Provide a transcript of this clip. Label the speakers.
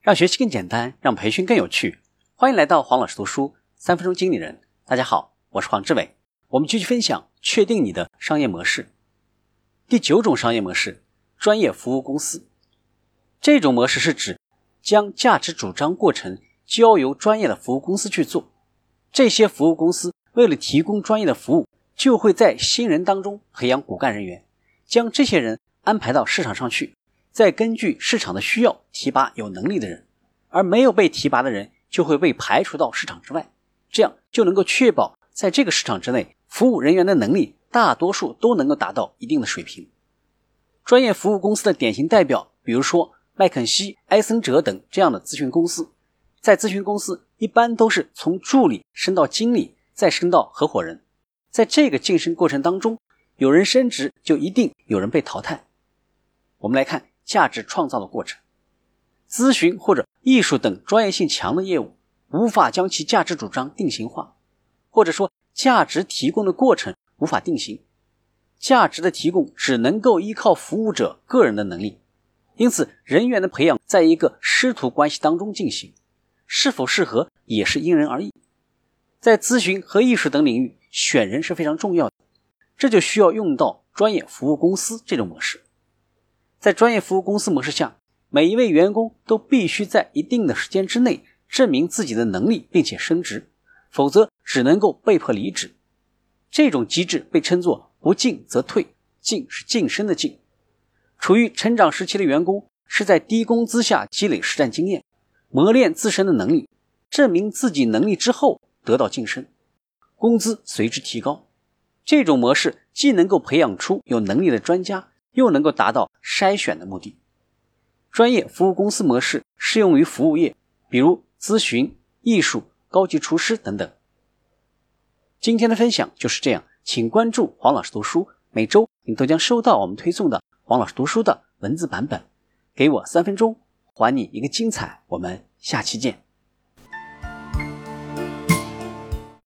Speaker 1: 让学习更简单，让培训更有趣。欢迎来到黄老师读书三分钟经理人。大家好，我是黄志伟。我们继续分享，确定你的商业模式。第九种商业模式：专业服务公司。这种模式是指将价值主张过程交由专业的服务公司去做。这些服务公司为了提供专业的服务，就会在新人当中培养骨干人员，将这些人安排到市场上去。再根据市场的需要提拔有能力的人，而没有被提拔的人就会被排除到市场之外，这样就能够确保在这个市场之内，服务人员的能力大多数都能够达到一定的水平。专业服务公司的典型代表，比如说麦肯锡、埃森哲等这样的咨询公司，在咨询公司一般都是从助理升到经理，再升到合伙人，在这个晋升过程当中，有人升职，就一定有人被淘汰。我们来看。价值创造的过程，咨询或者艺术等专业性强的业务，无法将其价值主张定型化，或者说价值提供的过程无法定型，价值的提供只能够依靠服务者个人的能力，因此人员的培养在一个师徒关系当中进行，是否适合也是因人而异。在咨询和艺术等领域，选人是非常重要的，这就需要用到专业服务公司这种模式。在专业服务公司模式下，每一位员工都必须在一定的时间之内证明自己的能力，并且升职，否则只能够被迫离职。这种机制被称作“不进则退”，进是晋升的进。处于成长时期的员工是在低工资下积累实战经验，磨练自身的能力，证明自己能力之后得到晋升，工资随之提高。这种模式既能够培养出有能力的专家。又能够达到筛选的目的。专业服务公司模式适用于服务业，比如咨询、艺术、高级厨师等等。今天的分享就是这样，请关注黄老师读书，每周你都将收到我们推送的黄老师读书的文字版本。给我三分钟，还你一个精彩。我们下期见。